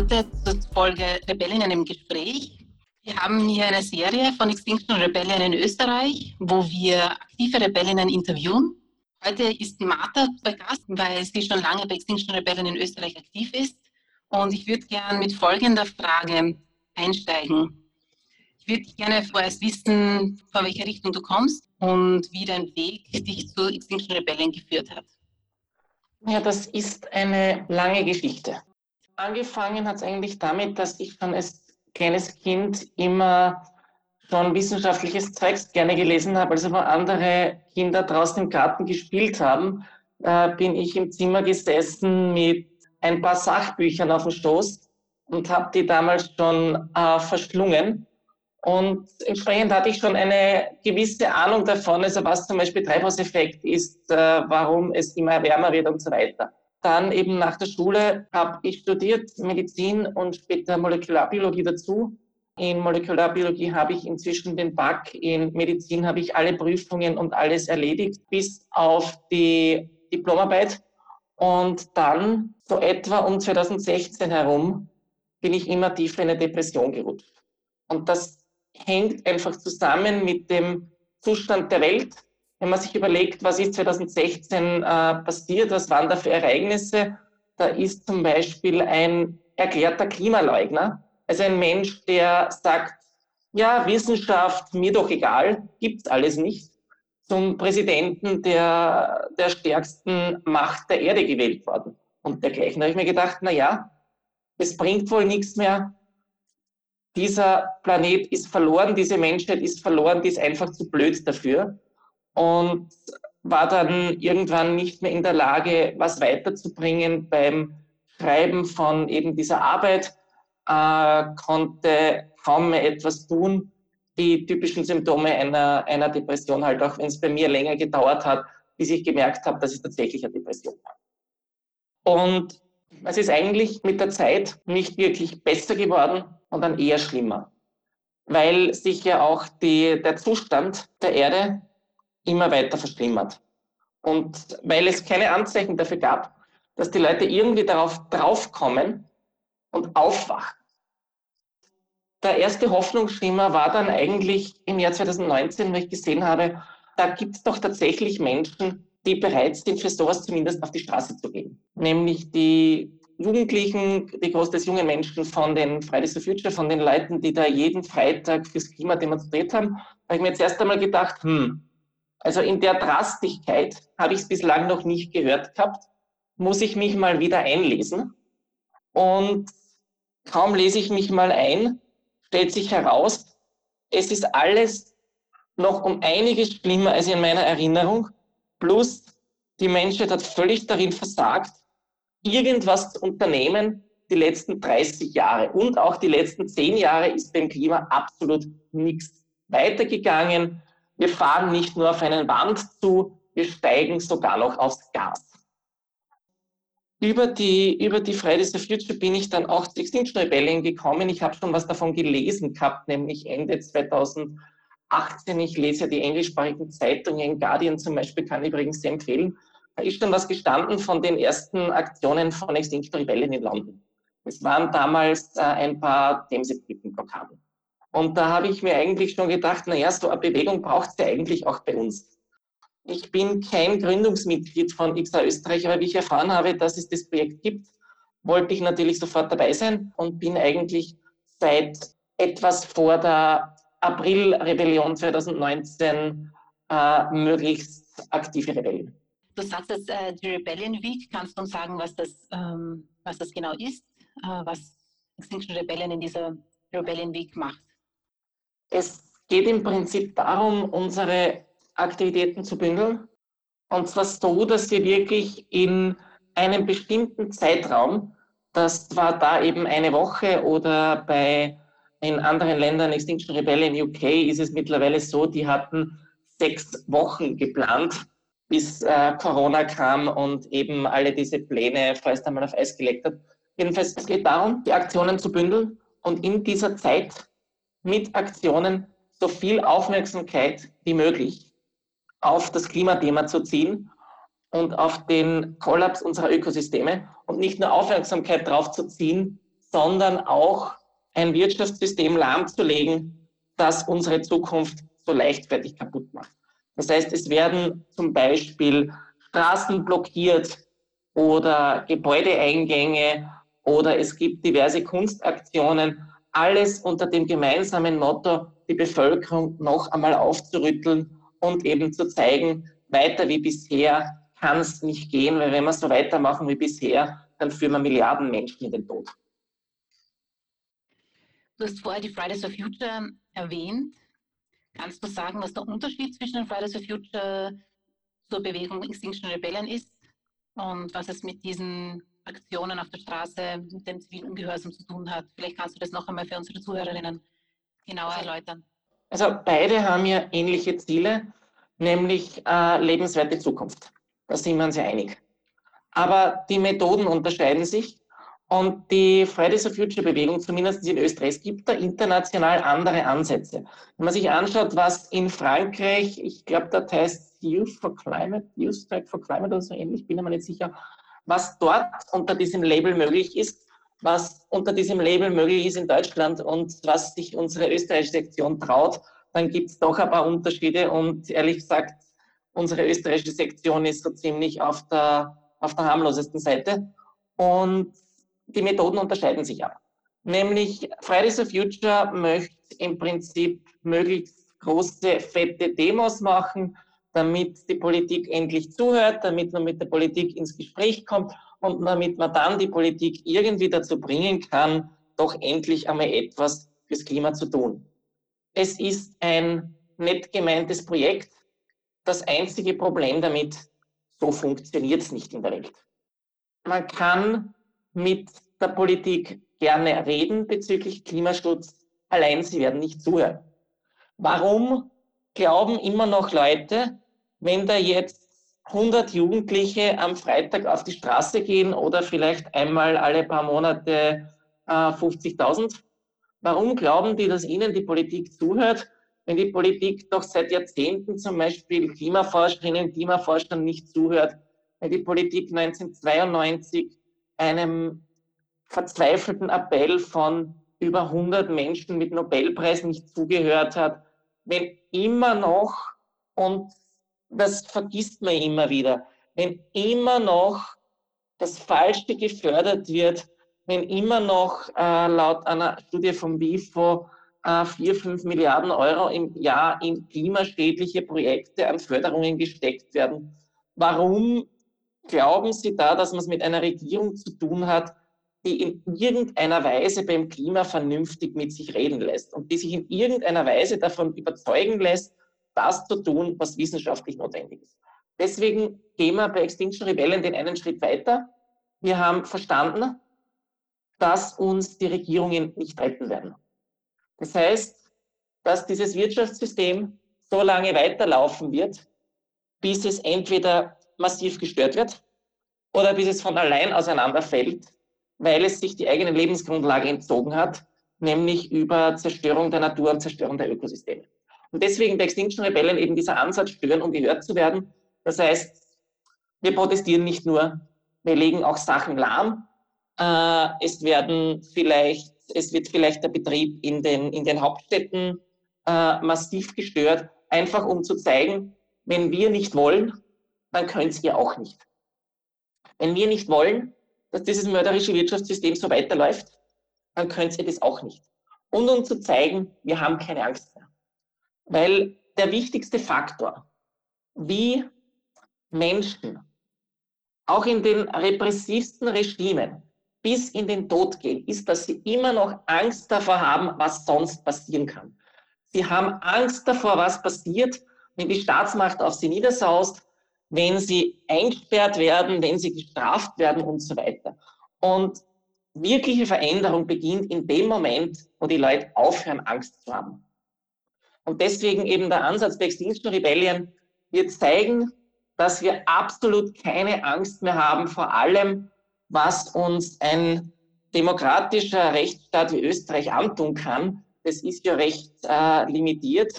heute zur Folge Rebellinnen im Gespräch. Wir haben hier eine Serie von Extinction Rebellion in Österreich, wo wir aktive Rebellinnen interviewen. Heute ist Martha bei Gast, weil sie schon lange bei Extinction Rebellion in Österreich aktiv ist. Und ich würde gerne mit folgender Frage einsteigen. Ich würde gerne vorerst wissen, von welcher Richtung du kommst und wie dein Weg dich zu Extinction Rebellion geführt hat. Ja, das ist eine lange Geschichte. Angefangen hat es eigentlich damit, dass ich schon als kleines Kind immer schon wissenschaftliches Zeugs gerne gelesen habe. Also wo andere Kinder draußen im Garten gespielt haben, äh, bin ich im Zimmer gesessen mit ein paar Sachbüchern auf dem Stoß und habe die damals schon äh, verschlungen. Und entsprechend hatte ich schon eine gewisse Ahnung davon, also was zum Beispiel Treibhauseffekt ist, äh, warum es immer wärmer wird und so weiter. Dann eben nach der Schule habe ich studiert Medizin und später Molekularbiologie dazu. In Molekularbiologie habe ich inzwischen den Back, in Medizin habe ich alle Prüfungen und alles erledigt, bis auf die Diplomarbeit. Und dann, so etwa um 2016 herum, bin ich immer tiefer in eine Depression gerutscht. Und das hängt einfach zusammen mit dem Zustand der Welt. Wenn man sich überlegt, was ist 2016 äh, passiert, was waren da für Ereignisse, da ist zum Beispiel ein erklärter Klimaleugner, also ein Mensch, der sagt, ja, Wissenschaft, mir doch egal, gibt's alles nicht, zum Präsidenten der, der stärksten Macht der Erde gewählt worden. Und dergleichen. Da habe ich mir gedacht, na ja, es bringt wohl nichts mehr, dieser Planet ist verloren, diese Menschheit ist verloren, die ist einfach zu blöd dafür und war dann irgendwann nicht mehr in der Lage, was weiterzubringen beim Schreiben von eben dieser Arbeit, äh, konnte kaum mehr etwas tun. Die typischen Symptome einer, einer Depression halt, auch wenn es bei mir länger gedauert hat, bis ich gemerkt habe, dass es tatsächlich eine Depression war. Und es ist eigentlich mit der Zeit nicht wirklich besser geworden, dann eher schlimmer, weil sich ja auch die, der Zustand der Erde immer weiter verschlimmert. Und weil es keine Anzeichen dafür gab, dass die Leute irgendwie darauf draufkommen und aufwachen. Der erste Hoffnungsschimmer war dann eigentlich im Jahr 2019, wo ich gesehen habe, da gibt es doch tatsächlich Menschen, die bereit sind, für sowas zumindest auf die Straße zu gehen. Nämlich die Jugendlichen, die groß jungen Menschen von den Fridays for Future, von den Leuten, die da jeden Freitag fürs Klima demonstriert haben, habe ich mir jetzt erst einmal gedacht, hm, also in der Drastigkeit habe ich es bislang noch nicht gehört gehabt, muss ich mich mal wieder einlesen. Und kaum lese ich mich mal ein, stellt sich heraus, es ist alles noch um einiges schlimmer als in meiner Erinnerung. Plus die Menschheit hat völlig darin versagt, irgendwas zu unternehmen die letzten 30 Jahre und auch die letzten 10 Jahre ist beim Klima absolut nichts weitergegangen. Wir fahren nicht nur auf einen Wand zu, wir steigen sogar noch aufs Gas. Über die, über die Fridays for Future bin ich dann auch zu Extinction Rebellion gekommen. Ich habe schon was davon gelesen gehabt, nämlich Ende 2018. Ich lese ja die englischsprachigen Zeitungen, Guardian zum Beispiel, kann ich übrigens sehr empfehlen. Da ist dann was gestanden von den ersten Aktionen von Extinction Rebellion in London. Es waren damals äh, ein paar Themse-Brückenblockaden. Und da habe ich mir eigentlich schon gedacht, naja, so eine Bewegung braucht es ja eigentlich auch bei uns. Ich bin kein Gründungsmitglied von XA Österreich, aber wie ich erfahren habe, dass es das Projekt gibt, wollte ich natürlich sofort dabei sein und bin eigentlich seit etwas vor der April-Rebellion 2019 äh, möglichst aktive Rebellen. Du sagst jetzt äh, die Rebellion Week. Kannst du uns sagen, was das, ähm, was das genau ist, äh, was Extinction Rebellion in dieser Rebellion Week macht? Es geht im Prinzip darum, unsere Aktivitäten zu bündeln. Und zwar so, dass wir wirklich in einem bestimmten Zeitraum, das war da eben eine Woche oder bei in anderen Ländern, Extinction Rebellion UK, ist es mittlerweile so, die hatten sechs Wochen geplant, bis äh, Corona kam und eben alle diese Pläne vorerst einmal auf Eis gelegt hat. Jedenfalls, es geht darum, die Aktionen zu bündeln und in dieser Zeit mit Aktionen so viel Aufmerksamkeit wie möglich auf das Klimathema zu ziehen und auf den Kollaps unserer Ökosysteme und nicht nur Aufmerksamkeit drauf zu ziehen, sondern auch ein Wirtschaftssystem lahmzulegen, das unsere Zukunft so leichtfertig kaputt macht. Das heißt, es werden zum Beispiel Straßen blockiert oder Gebäudeeingänge oder es gibt diverse Kunstaktionen, alles unter dem gemeinsamen Motto, die Bevölkerung noch einmal aufzurütteln und eben zu zeigen, weiter wie bisher kann es nicht gehen, weil wenn wir so weitermachen wie bisher, dann führen wir Milliarden Menschen in den Tod. Du hast vorher die Fridays for Future erwähnt. Kannst du sagen, was der Unterschied zwischen den Fridays for Future zur Bewegung Extinction Rebellion ist und was es mit diesen Aktionen auf der Straße, mit dem zivilen Ungehorsam zu tun hat? Vielleicht kannst du das noch einmal für unsere Zuhörerinnen genauer erläutern. Also beide haben ja ähnliche Ziele, nämlich äh, lebenswerte Zukunft. Da sind wir uns ja einig. Aber die Methoden unterscheiden sich und die Fridays for Future Bewegung, zumindest in Österreich, es gibt da international andere Ansätze. Wenn man sich anschaut, was in Frankreich, ich glaube, das heißt Youth for Climate, Youth Strike for Climate oder so ähnlich, bin ich mir nicht sicher, was dort unter diesem Label möglich ist, was unter diesem Label möglich ist in Deutschland und was sich unsere österreichische Sektion traut, dann gibt es doch ein paar Unterschiede und ehrlich gesagt, Unsere österreichische Sektion ist so ziemlich auf der, auf der harmlosesten Seite. Und die Methoden unterscheiden sich aber. Nämlich Fridays for Future möchte im Prinzip möglichst große, fette Demos machen, damit die Politik endlich zuhört, damit man mit der Politik ins Gespräch kommt und damit man dann die Politik irgendwie dazu bringen kann, doch endlich einmal etwas fürs Klima zu tun. Es ist ein nett gemeintes Projekt, das einzige Problem damit, so funktioniert es nicht in der Welt. Man kann mit der Politik gerne reden bezüglich Klimaschutz, allein sie werden nicht zuhören. Warum glauben immer noch Leute, wenn da jetzt 100 Jugendliche am Freitag auf die Straße gehen oder vielleicht einmal alle paar Monate äh, 50.000, warum glauben die, dass ihnen die Politik zuhört, wenn die Politik doch seit Jahrzehnten zum Beispiel Klimaforscherinnen, Klimaforschern nicht zuhört, wenn die Politik 1992 einem verzweifelten Appell von über 100 Menschen mit Nobelpreis nicht zugehört hat, wenn immer noch, und das vergisst man immer wieder, wenn immer noch das Falsche gefördert wird, wenn immer noch äh, laut einer Studie vom WIFO äh, vier, fünf Milliarden Euro im Jahr in klimaschädliche Projekte an Förderungen gesteckt werden. Warum glauben Sie da, dass man es mit einer Regierung zu tun hat, die in irgendeiner Weise beim Klima vernünftig mit sich reden lässt und die sich in irgendeiner Weise davon überzeugen lässt, das zu tun, was wissenschaftlich notwendig ist. Deswegen gehen wir bei Extinction Rebellion den einen Schritt weiter. Wir haben verstanden, dass uns die Regierungen nicht retten werden. Das heißt, dass dieses Wirtschaftssystem so lange weiterlaufen wird, bis es entweder massiv gestört wird oder bis es von allein auseinanderfällt, weil es sich die eigene Lebensgrundlage entzogen hat, nämlich über Zerstörung der Natur und Zerstörung der Ökosysteme. Und deswegen bei Extinction Rebellion eben dieser Ansatz stören, um gehört zu werden. Das heißt, wir protestieren nicht nur, wir legen auch Sachen lahm. Äh, es werden vielleicht es wird vielleicht der Betrieb in den, in den Hauptstädten äh, massiv gestört, einfach um zu zeigen, wenn wir nicht wollen, dann könnt ihr auch nicht. Wenn wir nicht wollen, dass dieses mörderische Wirtschaftssystem so weiterläuft, dann könnt ihr das auch nicht. Und um zu zeigen, wir haben keine Angst mehr. Weil der wichtigste Faktor, wie Menschen auch in den repressivsten Regimen bis in den Tod gehen, ist, dass sie immer noch Angst davor haben, was sonst passieren kann. Sie haben Angst davor, was passiert, wenn die Staatsmacht auf sie niedersaust, wenn sie eingesperrt werden, wenn sie gestraft werden und so weiter. Und wirkliche Veränderung beginnt in dem Moment, wo die Leute aufhören, Angst zu haben. Und deswegen eben der Ansatz bei Extinction Rebellion wird zeigen, dass wir absolut keine Angst mehr haben vor allem, was uns ein demokratischer Rechtsstaat wie Österreich antun kann. Das ist ja recht äh, limitiert.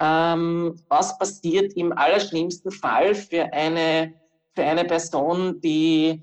Ähm, was passiert im allerschlimmsten Fall für eine für eine Person, die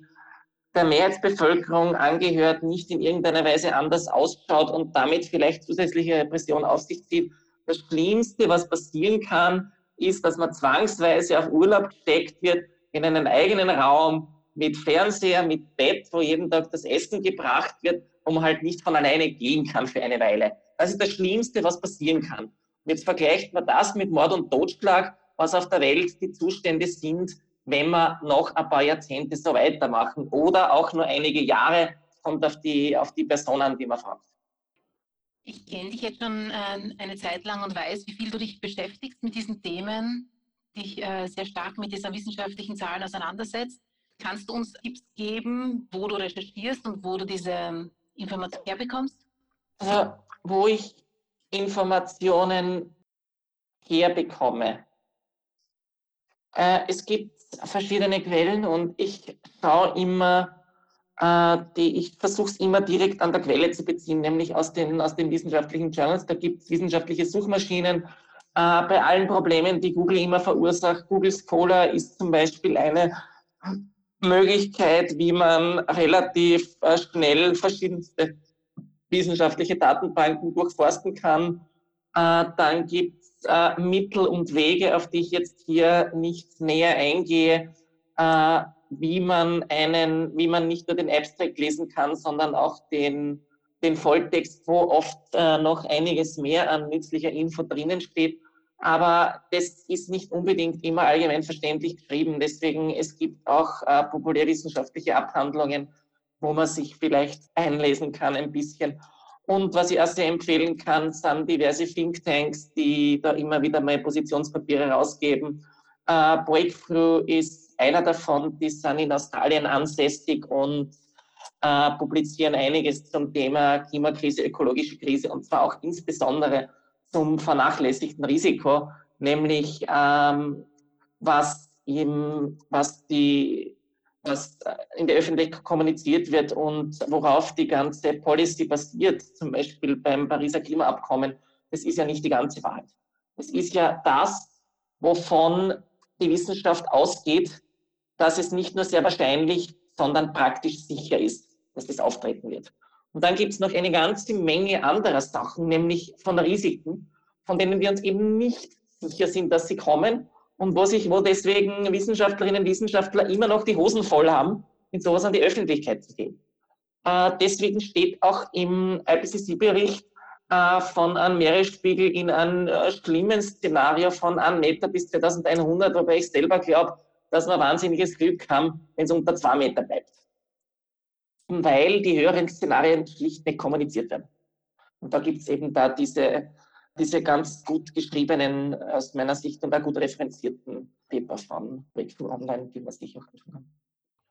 der Mehrheitsbevölkerung angehört, nicht in irgendeiner Weise anders ausschaut und damit vielleicht zusätzliche Repression auf sich zieht. Das Schlimmste, was passieren kann, ist, dass man zwangsweise auf Urlaub gesteckt wird, in einen eigenen Raum mit Fernseher, mit Bett, wo jeden Tag das Essen gebracht wird, wo man halt nicht von alleine gehen kann für eine Weile. Das ist das Schlimmste, was passieren kann. Und jetzt vergleicht man das mit Mord und Totschlag, was auf der Welt die Zustände sind, wenn wir noch ein paar Jahrzehnte so weitermachen oder auch nur einige Jahre, kommt auf die, auf die Person an, die man fragt. Ich kenne dich jetzt schon äh, eine Zeit lang und weiß, wie viel du dich beschäftigst mit diesen Themen, dich äh, sehr stark mit dieser wissenschaftlichen Zahlen auseinandersetzt. Kannst du uns Tipps geben, wo du recherchierst und wo du diese Informationen herbekommst? Also, wo ich Informationen herbekomme. Äh, es gibt verschiedene Quellen und ich schaue immer, die, ich versuche es immer direkt an der Quelle zu beziehen, nämlich aus den, aus den wissenschaftlichen Journals. Da gibt es wissenschaftliche Suchmaschinen. Äh, bei allen Problemen, die Google immer verursacht, Google Scholar ist zum Beispiel eine Möglichkeit, wie man relativ äh, schnell verschiedenste wissenschaftliche Datenbanken durchforsten kann. Äh, dann gibt es äh, Mittel und Wege, auf die ich jetzt hier nicht näher eingehe, äh, wie man einen, wie man nicht nur den Abstract lesen kann, sondern auch den, den Volltext, wo oft äh, noch einiges mehr an nützlicher Info drinnen steht. Aber das ist nicht unbedingt immer allgemein verständlich geschrieben. Deswegen, es gibt auch äh, populärwissenschaftliche Abhandlungen, wo man sich vielleicht einlesen kann ein bisschen. Und was ich auch sehr empfehlen kann, sind diverse Thinktanks, die da immer wieder mal Positionspapiere rausgeben. Äh, Breakthrough ist einer davon, die sind in Australien ansässig und äh, publizieren einiges zum Thema Klimakrise, ökologische Krise und zwar auch insbesondere zum vernachlässigten Risiko, nämlich ähm, was, eben, was die was in der Öffentlichkeit kommuniziert wird und worauf die ganze Policy basiert, zum Beispiel beim Pariser Klimaabkommen, das ist ja nicht die ganze Wahrheit. Es ist ja das, wovon die Wissenschaft ausgeht, dass es nicht nur sehr wahrscheinlich, sondern praktisch sicher ist, dass das auftreten wird. Und dann gibt es noch eine ganze Menge anderer Sachen, nämlich von Risiken, von denen wir uns eben nicht sicher sind, dass sie kommen und wo sich, wo deswegen Wissenschaftlerinnen und Wissenschaftler immer noch die Hosen voll haben, mit sowas an die Öffentlichkeit zu gehen. Äh, deswegen steht auch im IPCC-Bericht äh, von einem Meeresspiegel in einem äh, schlimmen Szenario von einem Meter bis 2100, wobei ich selber glaube, dass wir wahnsinniges Glück haben, wenn es unter zwei Meter bleibt. Weil die höheren Szenarien schlicht nicht kommuniziert werden. Und da gibt es eben da diese diese ganz gut geschriebenen, aus meiner Sicht und auch gut referenzierten Paper von Breakthrough Online, die man sich auch anschauen kann.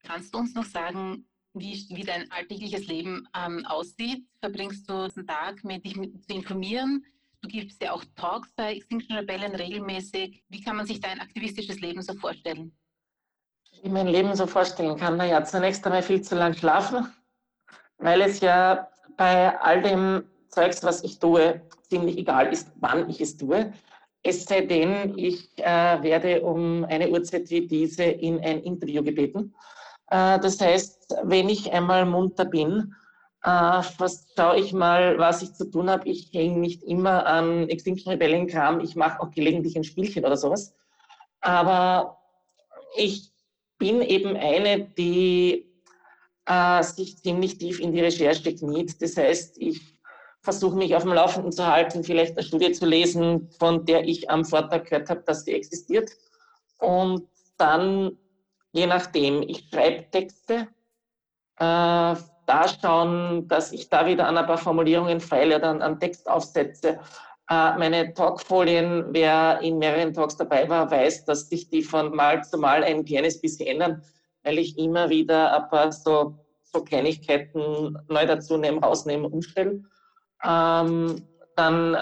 Kannst du uns noch sagen, wie, wie dein alltägliches Leben ähm, aussieht? Verbringst du den Tag mit dich mit, zu informieren? Du gibst ja auch Talks bei Extinction Rebellion regelmäßig. Wie kann man sich dein aktivistisches Leben so vorstellen? Ich mein Leben so vorstellen kann? Naja, zunächst einmal viel zu lang schlafen, weil es ja bei all dem Zeugs, was ich tue, ziemlich egal ist, wann ich es tue. Es sei denn, ich äh, werde um eine Uhrzeit wie diese in ein Interview gebeten. Äh, das heißt, wenn ich einmal munter bin, äh, schaue ich mal, was ich zu tun habe. Ich hänge nicht immer an Extinction Rebellion Kram. Ich mache auch gelegentlich ein Spielchen oder sowas. Aber ich bin eben eine, die äh, sich ziemlich tief in die Recherche kniet. Das heißt, ich versuche mich auf dem Laufenden zu halten, vielleicht eine Studie zu lesen, von der ich am Vortag gehört habe, dass sie existiert. Und dann, je nachdem, ich schreibe Texte, äh, da schauen, dass ich da wieder an ein paar Formulierungen feile oder an, an Text aufsetze. Äh, meine Talkfolien, wer in mehreren Talks dabei war, weiß, dass sich die von Mal zu Mal ein kleines bisschen ändern, weil ich immer wieder ein paar so, so Kleinigkeiten neu dazu nehme, rausnehme, umstelle. Ähm, dann äh,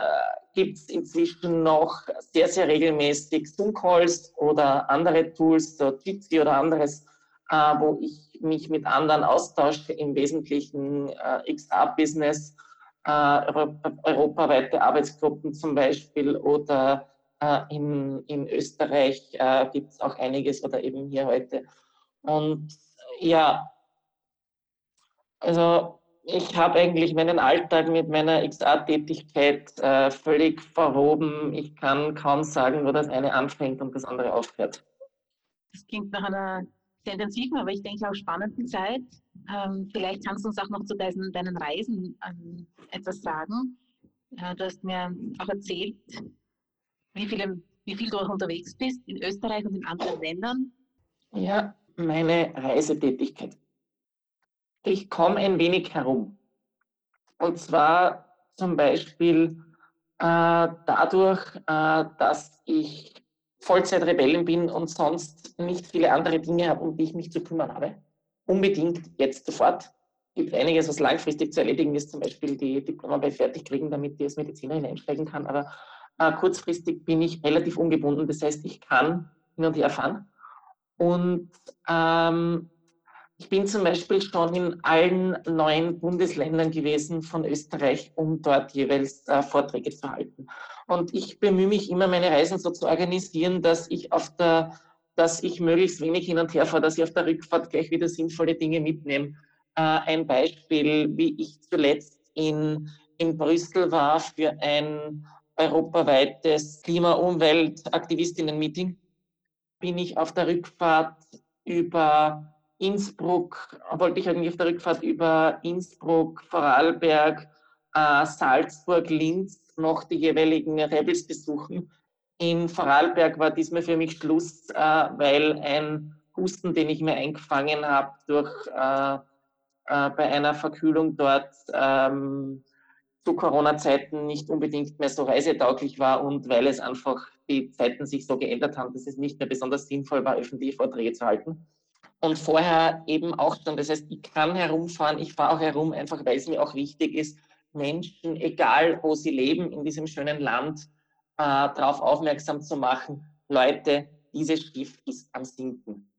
gibt es inzwischen noch sehr, sehr regelmäßig Zoom-Calls oder andere Tools, so Jitsi oder anderes, äh, wo ich mich mit anderen austausche, im Wesentlichen äh, XR-Business, äh, europaweite Arbeitsgruppen zum Beispiel oder äh, in, in Österreich äh, gibt es auch einiges oder eben hier heute Und ja, also ich habe eigentlich meinen Alltag mit meiner XA-Tätigkeit äh, völlig verwoben. Ich kann kaum sagen, wo das eine anfängt und das andere aufhört. Das klingt nach einer sehr intensiven, aber ich denke auch spannenden Zeit. Ähm, vielleicht kannst du uns auch noch zu deinen, deinen Reisen ähm, etwas sagen. Ja, du hast mir auch erzählt, wie, viele, wie viel du auch unterwegs bist in Österreich und in anderen Ländern. Ja, meine Reisetätigkeit. Ich komme ein wenig herum. Und zwar zum Beispiel äh, dadurch, äh, dass ich Vollzeitrebellin bin und sonst nicht viele andere Dinge habe, um die ich mich zu kümmern habe. Unbedingt jetzt sofort. Es gibt einiges, was langfristig zu erledigen ist, zum Beispiel die Diplomarbeit fertig kriegen, damit ich als Medizinerin einsteigen kann. Aber äh, kurzfristig bin ich relativ ungebunden. Das heißt, ich kann hin und her fahren. Und ähm, ich bin zum Beispiel schon in allen neuen Bundesländern gewesen von Österreich, um dort jeweils äh, Vorträge zu halten. Und ich bemühe mich immer, meine Reisen so zu organisieren, dass ich auf der, dass ich möglichst wenig hin und her fahre, dass ich auf der Rückfahrt gleich wieder sinnvolle Dinge mitnehme. Äh, ein Beispiel, wie ich zuletzt in, in Brüssel war für ein europaweites Klima-Umwelt-Aktivistinnen-Meeting, bin ich auf der Rückfahrt über Innsbruck, wollte ich eigentlich auf der Rückfahrt über Innsbruck, Vorarlberg, äh, Salzburg, Linz noch die jeweiligen Rebels besuchen. In Vorarlberg war diesmal für mich Schluss, äh, weil ein Husten, den ich mir eingefangen habe durch äh, äh, bei einer Verkühlung dort ähm, zu Corona-Zeiten nicht unbedingt mehr so reisetauglich war und weil es einfach die Zeiten sich so geändert haben, dass es nicht mehr besonders sinnvoll war, öffentliche Vorträge zu halten und vorher eben auch schon. Das heißt, ich kann herumfahren, ich fahre auch herum, einfach weil es mir auch wichtig ist, Menschen, egal wo sie leben in diesem schönen Land, äh, darauf aufmerksam zu machen, Leute, dieses Schiff ist am Sinken.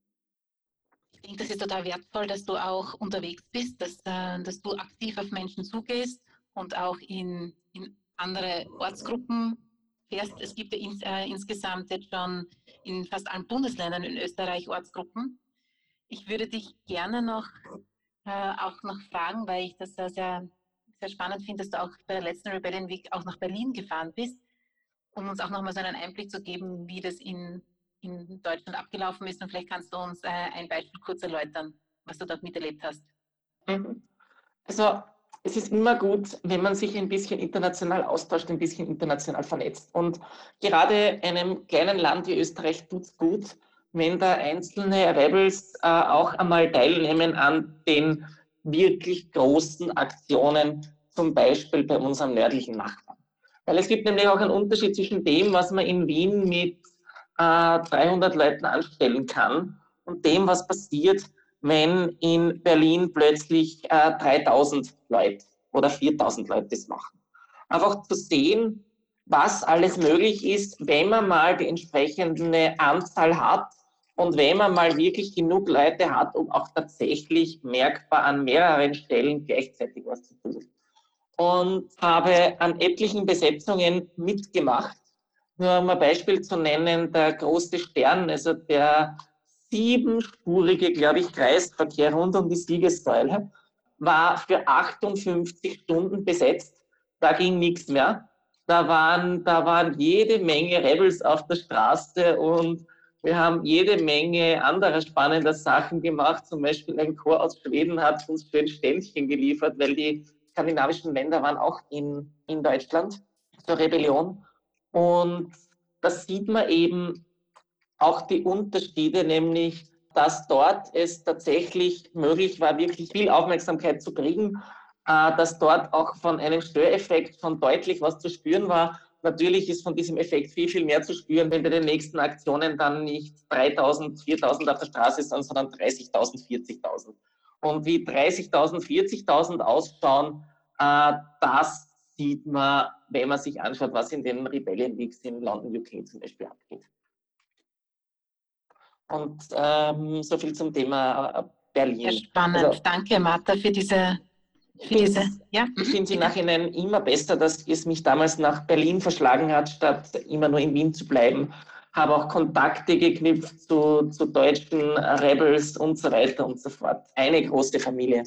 Ich denke, das ist total wertvoll, dass du auch unterwegs bist, dass, äh, dass du aktiv auf Menschen zugehst und auch in, in andere Ortsgruppen fährst. Es gibt ja ins, äh, insgesamt jetzt schon in fast allen Bundesländern in Österreich Ortsgruppen. Ich würde dich gerne noch äh, auch noch fragen, weil ich das sehr, sehr, sehr spannend finde, dass du auch bei der letzten Rebellion Week auch nach Berlin gefahren bist, um uns auch nochmal so einen Einblick zu geben, wie das in, in Deutschland abgelaufen ist. Und vielleicht kannst du uns äh, ein Beispiel kurz erläutern, was du dort miterlebt hast. Mhm. Also es ist immer gut, wenn man sich ein bisschen international austauscht, ein bisschen international vernetzt. Und gerade einem kleinen Land wie Österreich tut es gut, wenn da einzelne Rebels äh, auch einmal teilnehmen an den wirklich großen Aktionen, zum Beispiel bei unserem nördlichen Nachbarn. Weil es gibt nämlich auch einen Unterschied zwischen dem, was man in Wien mit äh, 300 Leuten anstellen kann und dem, was passiert, wenn in Berlin plötzlich äh, 3000 Leute oder 4000 Leute das machen. Einfach zu sehen, was alles möglich ist, wenn man mal die entsprechende Anzahl hat und wenn man mal wirklich genug Leute hat, um auch tatsächlich merkbar an mehreren Stellen gleichzeitig was zu tun. Und habe an etlichen Besetzungen mitgemacht. Nur um ein Beispiel zu nennen, der große Stern, also der siebenspurige, glaube ich, Kreisverkehr rund um die Siegessäule, war für 58 Stunden besetzt. Da ging nichts mehr. Da waren, da waren jede Menge Rebels auf der Straße und wir haben jede Menge anderer spannender Sachen gemacht. Zum Beispiel ein Chor aus Schweden hat uns schön Ständchen geliefert, weil die skandinavischen Länder waren auch in, in Deutschland zur Rebellion. Und das sieht man eben auch die Unterschiede, nämlich dass dort es tatsächlich möglich war, wirklich viel Aufmerksamkeit zu kriegen, äh, dass dort auch von einem Störeffekt von deutlich was zu spüren war Natürlich ist von diesem Effekt viel, viel mehr zu spüren, wenn bei den nächsten Aktionen dann nicht 3000, 4000 auf der Straße sind, sondern 30.000, 40.000. Und wie 30.000, 40.000 ausschauen, äh, das sieht man, wenn man sich anschaut, was in den Rebellion Weeks in London, UK zum Beispiel abgeht. Und ähm, so viel zum Thema äh, Berlin. Ja, spannend. Also, Danke, Martha, für diese diese, ja. Ich finde es im Nachhinein immer besser, dass es mich damals nach Berlin verschlagen hat, statt immer nur in Wien zu bleiben. habe auch Kontakte geknüpft zu, zu deutschen Rebels und so weiter und so fort. Eine große Familie.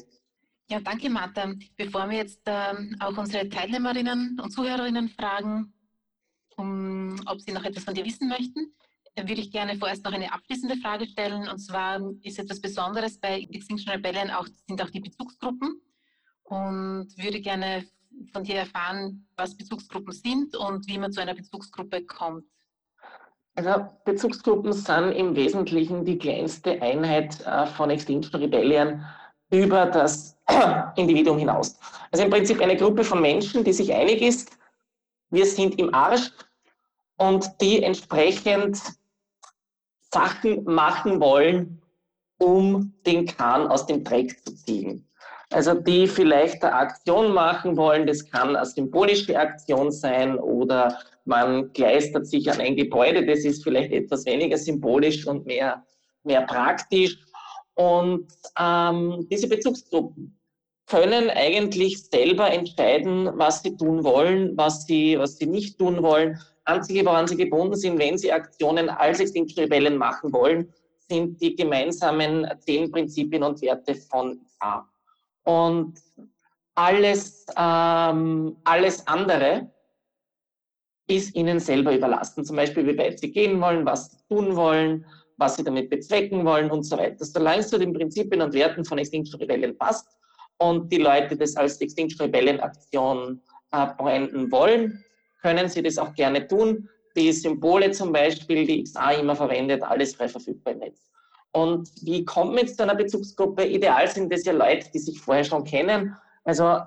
Ja, danke, Martha. Bevor wir jetzt ähm, auch unsere Teilnehmerinnen und Zuhörerinnen fragen, um, ob sie noch etwas von dir wissen möchten, würde ich gerne vorerst noch eine abschließende Frage stellen. Und zwar ist etwas Besonderes bei Extinction Rebellion auch, sind auch die Bezugsgruppen. Und würde gerne von dir erfahren, was Bezugsgruppen sind und wie man zu einer Bezugsgruppe kommt. Also Bezugsgruppen sind im Wesentlichen die kleinste Einheit äh, von Extinction Rebellion über das Individuum hinaus. Also im Prinzip eine Gruppe von Menschen, die sich einig ist, wir sind im Arsch und die entsprechend Sachen machen wollen, um den Kahn aus dem Dreck zu ziehen. Also die vielleicht eine Aktion machen wollen, das kann eine symbolische Aktion sein oder man gleistert sich an ein Gebäude, das ist vielleicht etwas weniger symbolisch und mehr, mehr praktisch. Und ähm, diese Bezugsgruppen können eigentlich selber entscheiden, was sie tun wollen, was sie, was sie nicht tun wollen. Einzige, woran sie gebunden sind, wenn sie Aktionen als Extinction machen wollen, sind die gemeinsamen zehn Prinzipien und Werte von A. Und alles, ähm, alles andere ist ihnen selber überlassen. Zum Beispiel, wie weit sie gehen wollen, was sie tun wollen, was sie damit bezwecken wollen und so weiter. Solange es zu den Prinzipien und Werten von Extinction Rebellion passt und die Leute das als Extinction Rebellion Aktion äh, branden wollen, können sie das auch gerne tun. Die Symbole zum Beispiel, die XA immer verwendet, alles frei verfügbar im Netz. Und wie kommt man zu einer Bezugsgruppe? Ideal sind das ja Leute, die sich vorher schon kennen. Also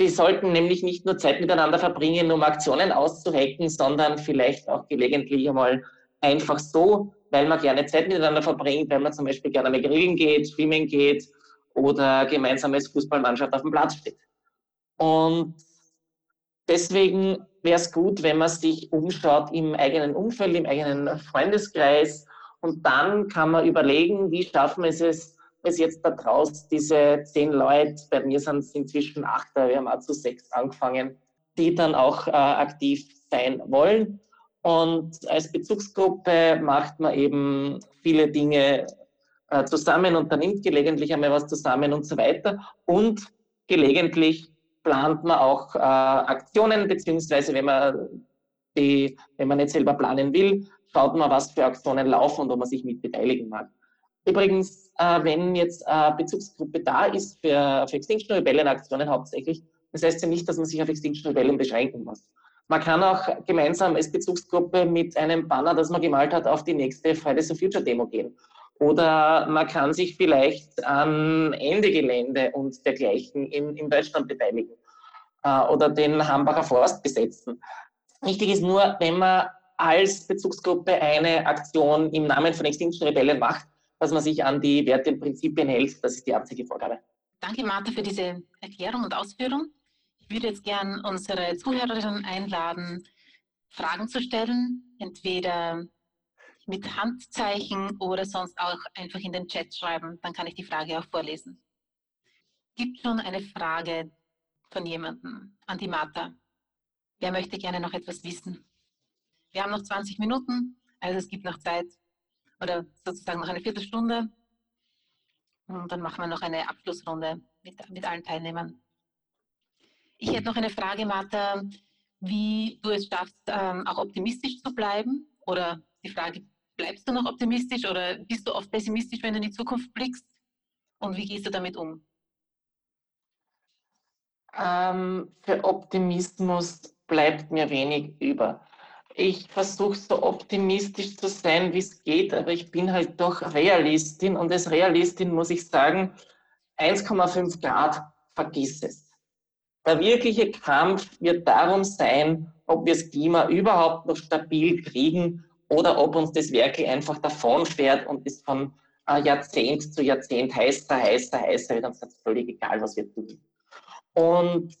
die sollten nämlich nicht nur Zeit miteinander verbringen, um Aktionen auszuhacken, sondern vielleicht auch gelegentlich einmal einfach so, weil man gerne Zeit miteinander verbringt, weil man zum Beispiel gerne mal grillen geht, schwimmen geht oder gemeinsam als Fußballmannschaft auf dem Platz steht. Und deswegen wäre es gut, wenn man sich umschaut im eigenen Umfeld, im eigenen Freundeskreis, und dann kann man überlegen, wie schaffen wir es, es jetzt da draus, diese zehn Leute, bei mir sind es inzwischen acht, wir haben auch zu sechs angefangen, die dann auch äh, aktiv sein wollen. Und als Bezugsgruppe macht man eben viele Dinge äh, zusammen, unternimmt gelegentlich einmal was zusammen und so weiter. Und gelegentlich plant man auch äh, Aktionen, beziehungsweise wenn man die, wenn man nicht selber planen will, schaut man, was für Aktionen laufen und ob man sich mit beteiligen mag. Übrigens, äh, wenn jetzt eine Bezugsgruppe da ist für, für Extinction Rebellion Aktionen hauptsächlich, das heißt ja nicht, dass man sich auf Extinction Rebellion beschränken muss. Man kann auch gemeinsam als Bezugsgruppe mit einem Banner, das man gemalt hat, auf die nächste Fridays for Future Demo gehen. Oder man kann sich vielleicht an Ende Gelände und dergleichen in, in Deutschland beteiligen. Äh, oder den Hambacher Forst besetzen. Wichtig ist nur, wenn man als Bezugsgruppe eine Aktion im Namen von Extinction Rebellion macht, dass man sich an die Werte und Prinzipien hält. Das ist die einzige Vorgabe. Danke, Martha, für diese Erklärung und Ausführung. Ich würde jetzt gern unsere Zuhörerinnen einladen, Fragen zu stellen, entweder mit Handzeichen oder sonst auch einfach in den Chat schreiben. Dann kann ich die Frage auch vorlesen. Gibt schon eine Frage von jemandem an die Martha? Wer möchte gerne noch etwas wissen? Wir haben noch 20 Minuten, also es gibt noch Zeit oder sozusagen noch eine Viertelstunde. Und dann machen wir noch eine Abschlussrunde mit, mit allen Teilnehmern. Ich hätte noch eine Frage, Martha, wie du es schaffst, ähm, auch optimistisch zu bleiben. Oder die Frage, bleibst du noch optimistisch oder bist du oft pessimistisch, wenn du in die Zukunft blickst? Und wie gehst du damit um? Ähm, für Optimismus bleibt mir wenig über ich versuche so optimistisch zu sein, wie es geht, aber ich bin halt doch Realistin und als Realistin muss ich sagen, 1,5 Grad, vergiss es. Der wirkliche Kampf wird darum sein, ob wir das Klima überhaupt noch stabil kriegen oder ob uns das wirklich einfach davonfährt und es von äh, Jahrzehnt zu Jahrzehnt heißer, heißer, heißer wird uns das völlig egal, was wir tun. Und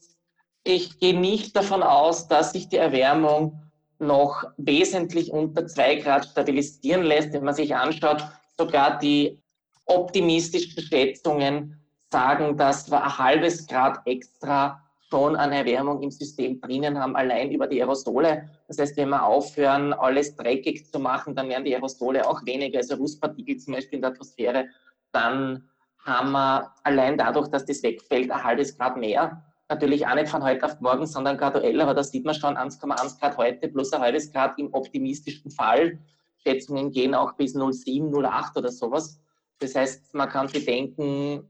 ich gehe nicht davon aus, dass sich die Erwärmung noch wesentlich unter 2 Grad stabilisieren lässt. Wenn man sich anschaut, sogar die optimistischen Schätzungen sagen, dass wir ein halbes Grad extra schon eine Erwärmung im System drinnen haben, allein über die Aerosole. Das heißt, wenn wir aufhören, alles dreckig zu machen, dann werden die Aerosole auch weniger, also Rußpartikel zum Beispiel in der Atmosphäre. Dann haben wir allein dadurch, dass das wegfällt, ein halbes Grad mehr. Natürlich auch nicht von heute auf morgen, sondern graduell, aber da sieht man schon 1,1 Grad heute plus ein halbes Grad im optimistischen Fall. Schätzungen gehen auch bis 0,7, 0,8 oder sowas. Das heißt, man kann sich denken,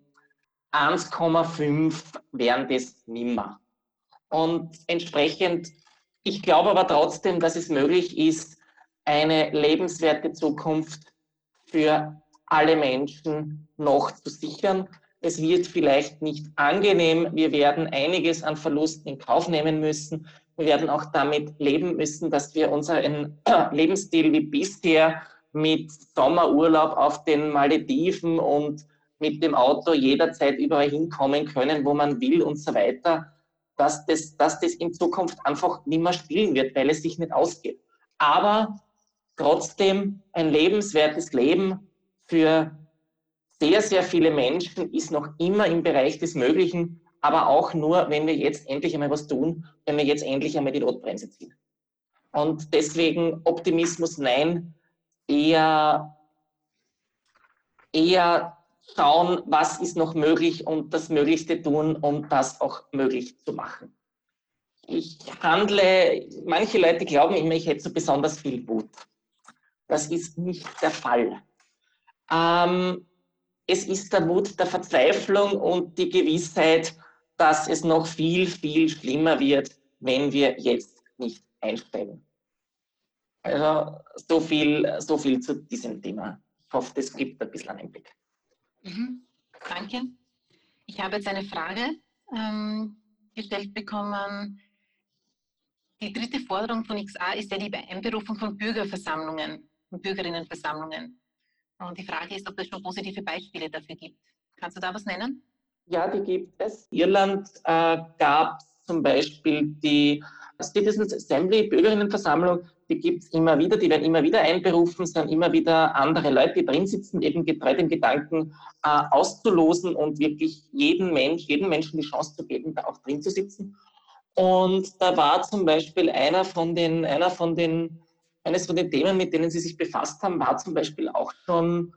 1,5 wären das nimmer. Und entsprechend, ich glaube aber trotzdem, dass es möglich ist, eine lebenswerte Zukunft für alle Menschen noch zu sichern. Es wird vielleicht nicht angenehm. Wir werden einiges an Verlusten in Kauf nehmen müssen. Wir werden auch damit leben müssen, dass wir unseren Lebensstil wie bisher mit Sommerurlaub auf den Malediven und mit dem Auto jederzeit überall hinkommen können, wo man will und so weiter, dass das, dass das in Zukunft einfach nicht mehr spielen wird, weil es sich nicht ausgeht. Aber trotzdem ein lebenswertes Leben für sehr, sehr viele Menschen ist noch immer im Bereich des Möglichen, aber auch nur, wenn wir jetzt endlich einmal was tun, wenn wir jetzt endlich einmal die Notbremse ziehen. Und deswegen Optimismus nein, eher, eher schauen, was ist noch möglich und das Möglichste tun, um das auch möglich zu machen. Ich handle, manche Leute glauben immer, ich hätte so besonders viel Wut. Das ist nicht der Fall. Ähm, es ist der Wut der Verzweiflung und die Gewissheit, dass es noch viel, viel schlimmer wird, wenn wir jetzt nicht einsteigen. Also so viel, so viel zu diesem Thema. Ich hoffe, das gibt ein bisschen einen Einblick. Mhm. Danke. Ich habe jetzt eine Frage ähm, gestellt bekommen. Die dritte Forderung von XA ist ja die Einberufung von Bürgerversammlungen und Bürgerinnenversammlungen. Und die Frage ist, ob es schon positive Beispiele dafür gibt. Kannst du da was nennen? Ja, die gibt es. Irland äh, gab zum Beispiel die Citizens Assembly, Bürgerinnenversammlung, die gibt es immer wieder, die werden immer wieder einberufen, sind immer wieder andere Leute, die drin sitzen, eben getreu dem Gedanken äh, auszulosen und wirklich jeden Mensch, jedem Menschen die Chance zu geben, da auch drin zu sitzen. Und da war zum Beispiel einer von den, einer von den, eines von den Themen, mit denen sie sich befasst haben, war zum Beispiel auch schon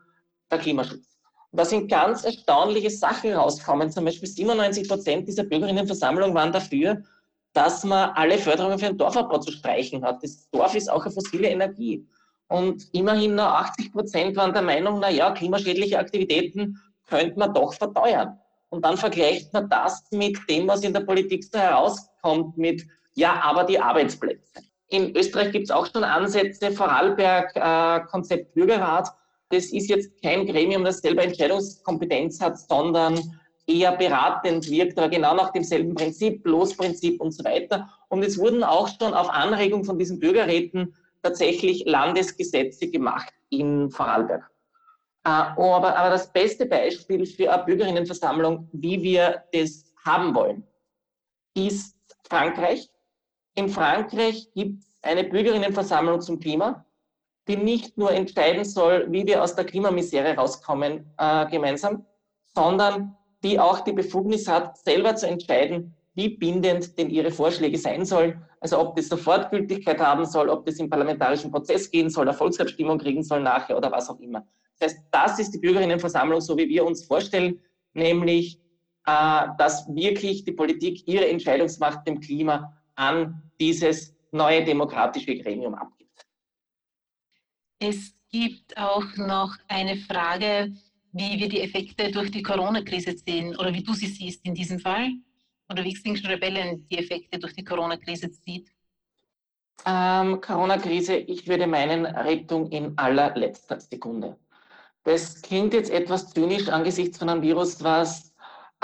der Klimaschutz. Da sind ganz erstaunliche Sachen rausgekommen. Zum Beispiel 97 Prozent dieser Bürgerinnenversammlung waren dafür, dass man alle Förderungen für den Dorfabbau zu streichen hat. Das Dorf ist auch eine fossile Energie. Und immerhin nur 80 Prozent waren der Meinung, na ja, klimaschädliche Aktivitäten könnte man doch verteuern. Und dann vergleicht man das mit dem, was in der Politik so herauskommt, mit, ja, aber die Arbeitsplätze. In Österreich gibt es auch schon Ansätze, Vorarlberg, äh, Konzept Bürgerrat. Das ist jetzt kein Gremium, das selber Entscheidungskompetenz hat, sondern eher beratend wirkt, aber genau nach demselben Prinzip, Losprinzip und so weiter. Und es wurden auch schon auf Anregung von diesen Bürgerräten tatsächlich Landesgesetze gemacht in Vorarlberg. Äh, aber, aber das beste Beispiel für eine Bürgerinnenversammlung, wie wir das haben wollen, ist Frankreich. In Frankreich gibt es eine Bürgerinnenversammlung zum Klima, die nicht nur entscheiden soll, wie wir aus der Klimamisere rauskommen äh, gemeinsam, sondern die auch die Befugnis hat, selber zu entscheiden, wie bindend denn ihre Vorschläge sein sollen. Also ob das Sofortgültigkeit haben soll, ob das im parlamentarischen Prozess gehen soll, eine Volksabstimmung kriegen soll nachher oder was auch immer. Das heißt, das ist die Bürgerinnenversammlung, so wie wir uns vorstellen, nämlich, äh, dass wirklich die Politik ihre Entscheidungsmacht dem Klima an dieses neue demokratische Gremium abgibt. Es gibt auch noch eine Frage, wie wir die Effekte durch die Corona-Krise sehen oder wie du sie siehst in diesem Fall oder wie Extinction Rebellion die Effekte durch die Corona-Krise sieht? Ähm, Corona-Krise, ich würde meinen, Rettung in allerletzter Sekunde. Das klingt jetzt etwas zynisch angesichts von einem Virus, was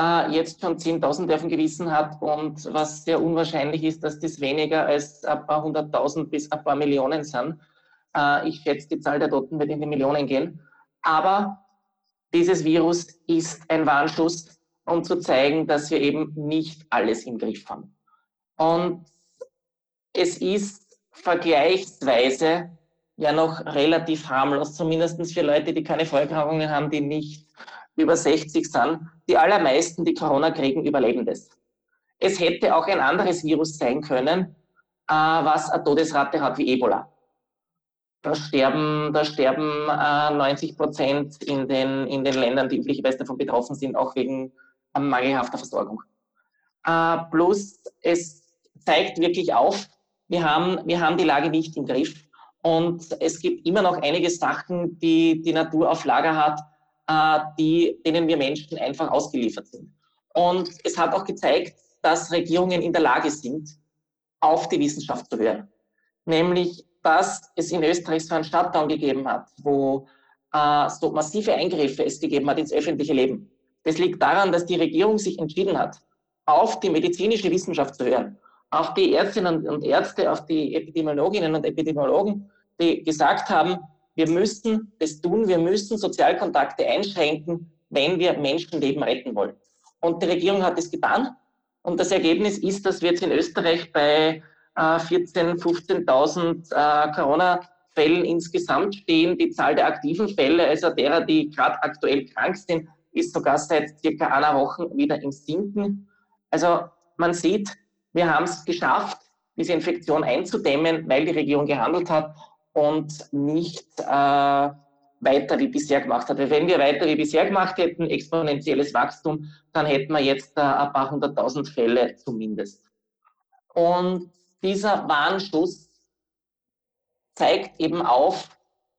äh, jetzt schon Zehntausende auf dem Gewissen hat und was sehr unwahrscheinlich ist, dass das weniger als ein paar hunderttausend bis ein paar Millionen sind. Äh, ich schätze, die Zahl der Toten wird in die Millionen gehen. Aber dieses Virus ist ein Warnschuss, um zu zeigen, dass wir eben nicht alles im Griff haben. Und es ist vergleichsweise ja noch relativ harmlos, zumindest für Leute, die keine Vorerkrankungen haben, die nicht über 60 sind. Die allermeisten, die Corona kriegen, überleben das. es hätte auch ein anderes Virus sein können, äh, was eine Todesrate hat wie Ebola. Da sterben, da sterben äh, 90 Prozent in den, in den Ländern, die üblicherweise davon betroffen sind, auch wegen äh, mangelhafter Versorgung. Äh, plus, es zeigt wirklich auf, wir haben, wir haben die Lage nicht im Griff. Und es gibt immer noch einige Sachen, die die Natur auf Lager hat, äh, die, denen wir Menschen einfach ausgeliefert sind. Und es hat auch gezeigt, dass Regierungen in der Lage sind, auf die Wissenschaft zu hören. Nämlich, dass es in Österreich so einen Shutdown gegeben hat, wo äh, so massive Eingriffe es gegeben hat ins öffentliche Leben. Das liegt daran, dass die Regierung sich entschieden hat, auf die medizinische Wissenschaft zu hören, auf die Ärztinnen und Ärzte, auf die Epidemiologinnen und Epidemiologen, die gesagt haben, wir müssen das tun, wir müssen Sozialkontakte einschränken, wenn wir Menschenleben retten wollen. Und die Regierung hat es getan. Und das Ergebnis ist, dass wir jetzt in Österreich bei äh, 14.000, 15.000 äh, Corona-Fällen insgesamt stehen. Die Zahl der aktiven Fälle, also derer, die gerade aktuell krank sind, ist sogar seit circa einer Woche wieder im Sinken. Also man sieht, wir haben es geschafft, diese Infektion einzudämmen, weil die Regierung gehandelt hat und nicht äh, weiter wie bisher gemacht hat. Wenn wir weiter wie bisher gemacht hätten, exponentielles Wachstum, dann hätten wir jetzt äh, ein paar hunderttausend Fälle zumindest. Und dieser Warnschuss zeigt eben auf,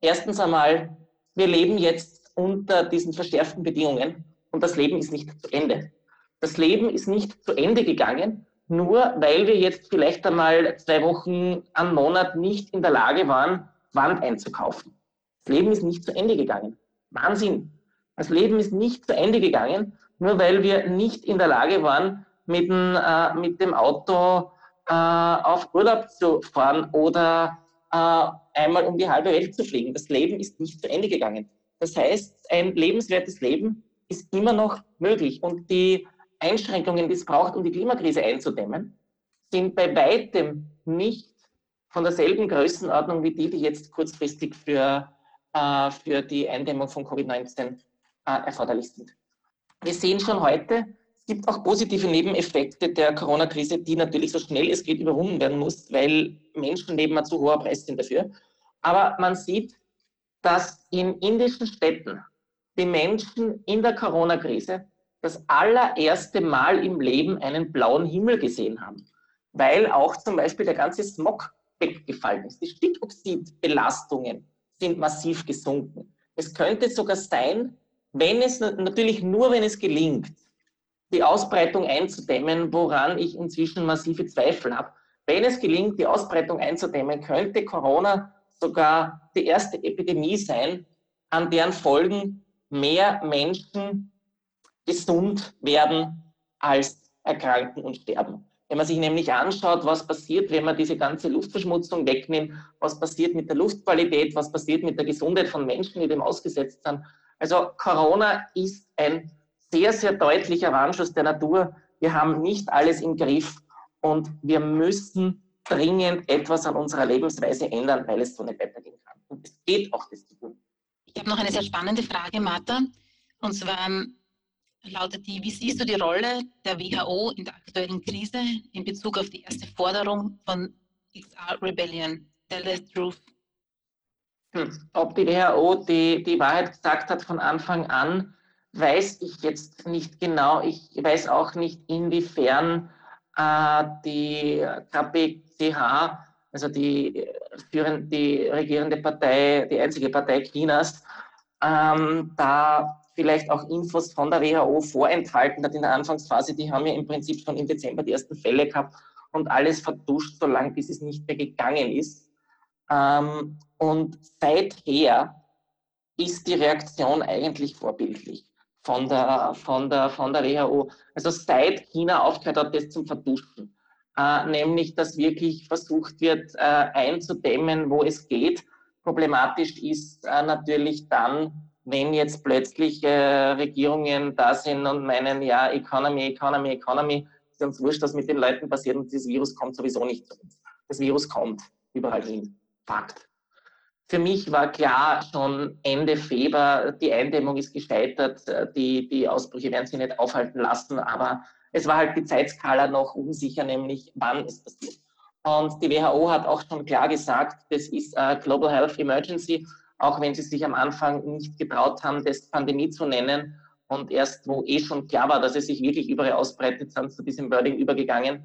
erstens einmal, wir leben jetzt unter diesen verschärften Bedingungen und das Leben ist nicht zu Ende. Das Leben ist nicht zu Ende gegangen, nur weil wir jetzt vielleicht einmal zwei Wochen am Monat nicht in der Lage waren, Wand einzukaufen. Das Leben ist nicht zu Ende gegangen. Wahnsinn. Das Leben ist nicht zu Ende gegangen, nur weil wir nicht in der Lage waren, mit dem, äh, mit dem Auto äh, auf Urlaub zu fahren oder äh, einmal um die halbe Welt zu fliegen. Das Leben ist nicht zu Ende gegangen. Das heißt, ein lebenswertes Leben ist immer noch möglich. Und die Einschränkungen, die es braucht, um die Klimakrise einzudämmen, sind bei weitem nicht von derselben Größenordnung wie die, die jetzt kurzfristig für, äh, für die Eindämmung von Covid-19 äh, erforderlich sind. Wir sehen schon heute, es gibt auch positive Nebeneffekte der Corona-Krise, die natürlich so schnell es geht überwunden werden muss, weil Menschenleben ein zu hoher Preis sind dafür. Aber man sieht, dass in indischen Städten die Menschen in der Corona-Krise das allererste Mal im Leben einen blauen Himmel gesehen haben, weil auch zum Beispiel der ganze Smog weggefallen ist. Die Stickoxidbelastungen sind massiv gesunken. Es könnte sogar sein, wenn es natürlich nur, wenn es gelingt, die Ausbreitung einzudämmen, woran ich inzwischen massive Zweifel habe. Wenn es gelingt, die Ausbreitung einzudämmen, könnte Corona sogar die erste Epidemie sein, an deren Folgen mehr Menschen gesund werden als erkranken und sterben. Wenn man sich nämlich anschaut, was passiert, wenn man diese ganze Luftverschmutzung wegnimmt, was passiert mit der Luftqualität, was passiert mit der Gesundheit von Menschen, die dem ausgesetzt sind. Also Corona ist ein sehr, sehr deutlicher Warnschuss der Natur. Wir haben nicht alles im Griff und wir müssen dringend etwas an unserer Lebensweise ändern, weil es so nicht weitergehen kann. Und es geht auch, das zu tun. Ich habe noch eine sehr spannende Frage, Martha. Und zwar, lautet die, wie siehst du die Rolle der WHO in der aktuellen Krise in Bezug auf die erste Forderung von XR Rebellion? Tell the truth. Hm. Ob die WHO die, die Wahrheit gesagt hat von Anfang an, weiß ich jetzt nicht genau. Ich weiß auch nicht, inwiefern äh, die KPCH, also die, führende, die regierende Partei, die einzige Partei Chinas, ähm, da vielleicht auch Infos von der WHO vorenthalten hat in der Anfangsphase. Die haben ja im Prinzip schon im Dezember die ersten Fälle gehabt und alles verduscht, solange bis es nicht mehr gegangen ist. Ähm, und seither ist die Reaktion eigentlich vorbildlich von der, von der, von der WHO. Also seit China aufgehört hat, das zum Verduschen. Äh, nämlich, dass wirklich versucht wird, äh, einzudämmen, wo es geht. Problematisch ist äh, natürlich dann, wenn jetzt plötzlich äh, Regierungen da sind und meinen, ja, Economy, Economy, Economy, ist uns wurscht, was mit den Leuten passiert und dieses Virus kommt sowieso nicht zu uns. Das Virus kommt überall hin. Fakt. Für mich war klar schon Ende Februar, die Eindämmung ist gescheitert, die, die Ausbrüche werden sich nicht aufhalten lassen, aber es war halt die Zeitskala noch unsicher, nämlich wann es passiert. Und die WHO hat auch schon klar gesagt, das ist eine Global Health Emergency, auch wenn sie sich am Anfang nicht getraut haben, das Pandemie zu nennen. Und erst, wo eh schon klar war, dass es sich wirklich überall ausbreitet, sind zu diesem Wording übergegangen.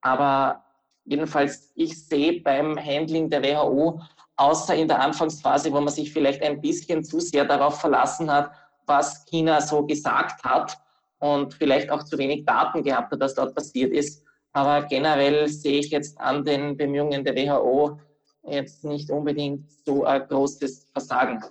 Aber jedenfalls, ich sehe beim Handling der WHO, außer in der Anfangsphase, wo man sich vielleicht ein bisschen zu sehr darauf verlassen hat, was China so gesagt hat und vielleicht auch zu wenig Daten gehabt hat, was dort passiert ist. Aber generell sehe ich jetzt an den Bemühungen der WHO jetzt nicht unbedingt so ein großes Versagen.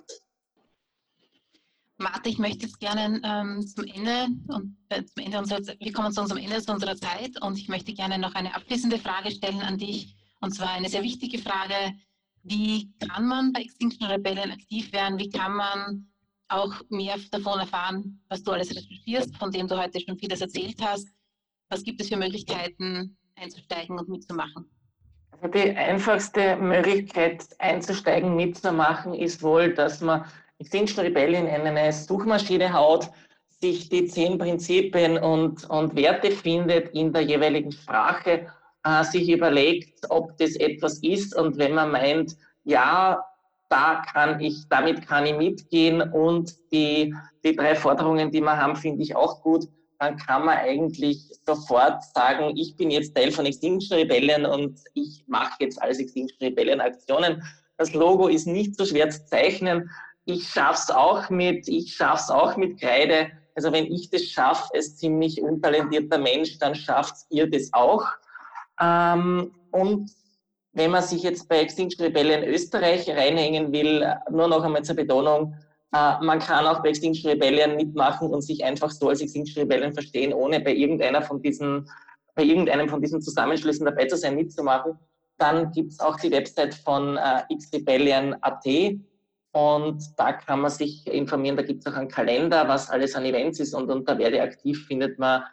Martha, ich möchte jetzt gerne ähm, zum Ende und äh, zum Ende unserer, wir kommen zu unserem Ende unserer Zeit und ich möchte gerne noch eine abschließende Frage stellen an dich und zwar eine sehr wichtige Frage. Wie kann man bei Extinction Rebellion aktiv werden? Wie kann man auch mehr davon erfahren, was du alles recherchierst, von dem du heute schon vieles erzählt hast? Was gibt es für Möglichkeiten einzusteigen und mitzumachen? Also die einfachste Möglichkeit einzusteigen, mitzumachen, ist wohl, dass man Extinction Rebellion in eine Suchmaschine haut, sich die zehn Prinzipien und, und Werte findet in der jeweiligen Sprache, äh, sich überlegt, ob das etwas ist. Und wenn man meint, ja, da kann ich, damit kann ich mitgehen und die, die drei Forderungen, die wir haben, finde ich auch gut, dann kann man eigentlich sofort sagen, ich bin jetzt Teil von Extinction Rebellion und ich mache jetzt alles Extinction Rebellion Aktionen. Das Logo ist nicht so schwer zu zeichnen ich schaff's auch mit, ich schaff's auch mit Kreide. Also wenn ich das schaffe, als ziemlich untalentierter Mensch, dann schafft ihr das auch. Ähm, und wenn man sich jetzt bei Extinction Rebellion Österreich reinhängen will, nur noch einmal zur Betonung, man kann auch bei Extinction Rebellion mitmachen und sich einfach so als Extinction Rebellion verstehen, ohne bei irgendeiner von diesen, bei irgendeinem von diesen Zusammenschlüssen dabei zu sein, mitzumachen. Dann gibt's auch die Website von äh, xrebellion.at und da kann man sich informieren, da gibt es auch einen Kalender, was alles an Events ist und unter Werde aktiv findet man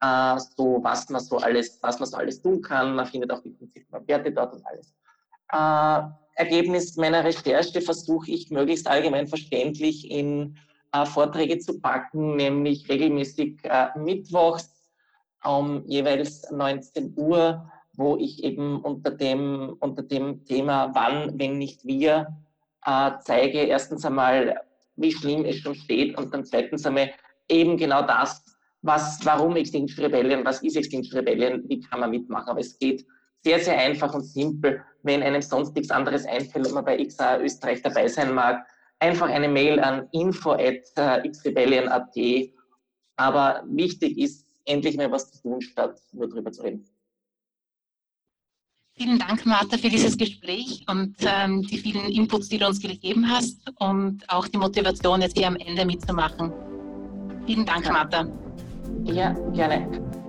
äh, so, was man so alles, was man so alles tun kann. Man findet auch die Prinzipien und Werte dort und alles. Äh, Ergebnis meiner Recherche versuche ich möglichst allgemein verständlich in äh, Vorträge zu packen, nämlich regelmäßig äh, mittwochs um jeweils 19 Uhr, wo ich eben unter dem, unter dem Thema Wann, wenn nicht wir, äh, zeige erstens einmal, wie schlimm es schon steht und dann zweitens einmal eben genau das, was, warum Extinction Rebellion, was ist Extinction Rebellion, wie kann man mitmachen. Aber es geht sehr, sehr einfach und simpel, wenn einem sonst nichts anderes einfällt und man bei XA Österreich dabei sein mag, einfach eine Mail an info at äh. Aber wichtig ist, endlich mal was zu tun, statt nur drüber zu reden. Vielen Dank, Martha, für dieses Gespräch und ähm, die vielen Inputs, die du uns gegeben hast und auch die Motivation, jetzt hier am Ende mitzumachen. Vielen Dank, Martha. Ja, gerne.